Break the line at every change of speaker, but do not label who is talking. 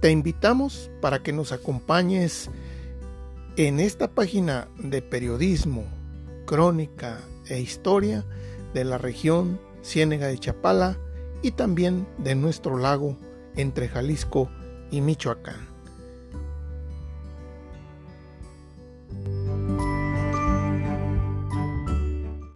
Te invitamos para que nos acompañes en esta página de periodismo, crónica e historia de la región Ciénega de Chapala y también de nuestro lago entre Jalisco y Michoacán.